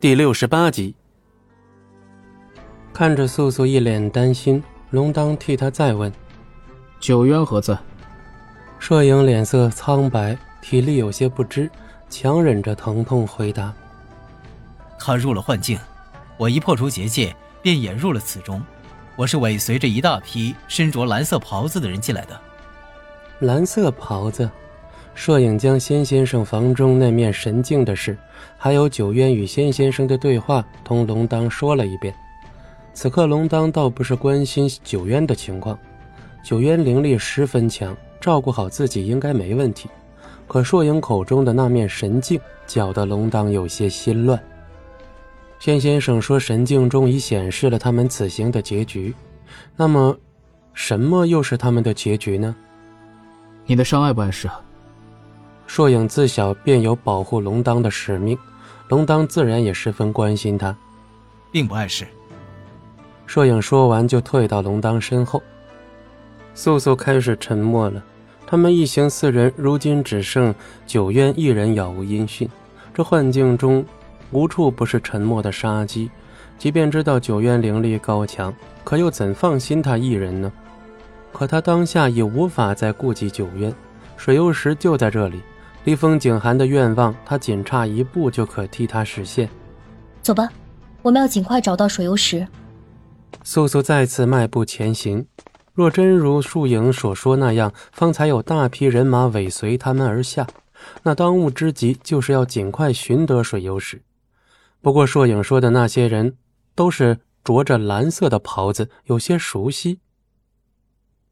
第六十八集，看着素素一脸担心，龙当替他再问：“九渊何在？”摄影脸色苍白，体力有些不支，强忍着疼痛回答：“他入了幻境，我一破除结界，便也入了此中。我是尾随着一大批身着蓝色袍子的人进来的。”蓝色袍子。摄影将仙先生房中那面神镜的事，还有九渊与仙先生的对话，同龙当说了一遍。此刻龙当倒不是关心九渊的情况，九渊灵力十分强，照顾好自己应该没问题。可硕影口中的那面神镜，搅得龙当有些心乱。仙先生说神镜中已显示了他们此行的结局，那么，什么又是他们的结局呢？你的伤碍不碍事啊？硕影自小便有保护龙当的使命，龙当自然也十分关心他，并不碍事。硕影说完就退到龙当身后。素素开始沉默了。他们一行四人如今只剩九渊一人杳无音讯。这幻境中无处不是沉默的杀机，即便知道九渊灵力高强，可又怎放心他一人呢？可他当下已无法再顾及九渊，水幽石就在这里。离风景寒的愿望，他仅差一步就可替他实现。走吧，我们要尽快找到水游石。素素再次迈步前行。若真如树影所说那样，方才有大批人马尾随他们而下，那当务之急就是要尽快寻得水游石。不过，硕影说的那些人都是着着蓝色的袍子，有些熟悉，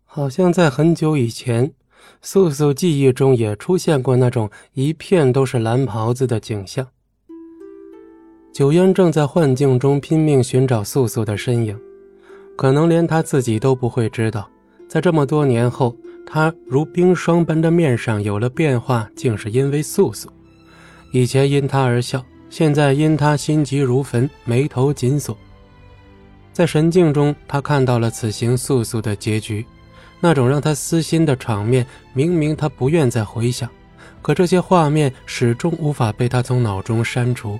好像在很久以前。素素记忆中也出现过那种一片都是蓝袍子的景象。九渊正在幻境中拼命寻找素素的身影，可能连他自己都不会知道，在这么多年后，他如冰霜般的面上有了变化，竟是因为素素。以前因他而笑，现在因他心急如焚，眉头紧锁。在神境中，他看到了此行素素的结局。那种让他撕心的场面，明明他不愿再回想，可这些画面始终无法被他从脑中删除。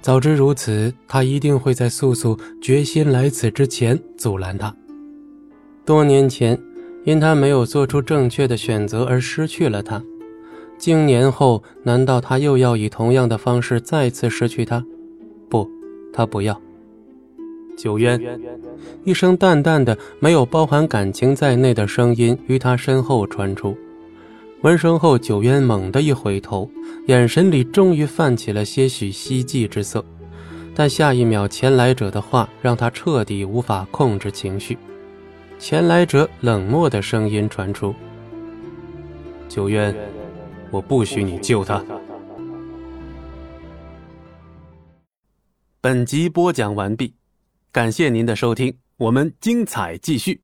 早知如此，他一定会在素素决心来此之前阻拦他。多年前，因他没有做出正确的选择而失去了他，经年后，难道他又要以同样的方式再次失去他？不，他不要。九渊，一声淡淡的、没有包含感情在内的声音于他身后传出。闻声后，九渊猛地一回头，眼神里终于泛起了些许希冀之色。但下一秒，前来者的话让他彻底无法控制情绪。前来者冷漠的声音传出：“九渊，我不许你救他。”本集播讲完毕。感谢您的收听，我们精彩继续。